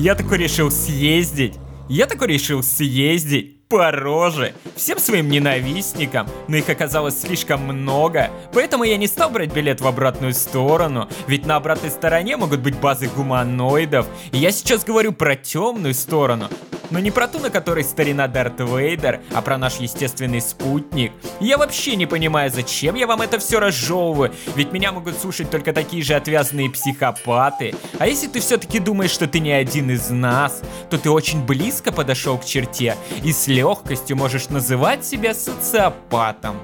Я такой решил съездить. Я такой решил съездить по роже всем своим ненавистникам, но их оказалось слишком много, поэтому я не стал брать билет в обратную сторону, ведь на обратной стороне могут быть базы гуманоидов, и я сейчас говорю про темную сторону, но не про ту, на которой старина Дарт Вейдер, а про наш естественный спутник. Я вообще не понимаю, зачем я вам это все разжевываю, ведь меня могут слушать только такие же отвязные психопаты. А если ты все-таки думаешь, что ты не один из нас, то ты очень близко подошел к черте и с легкостью можешь называть себя социопатом.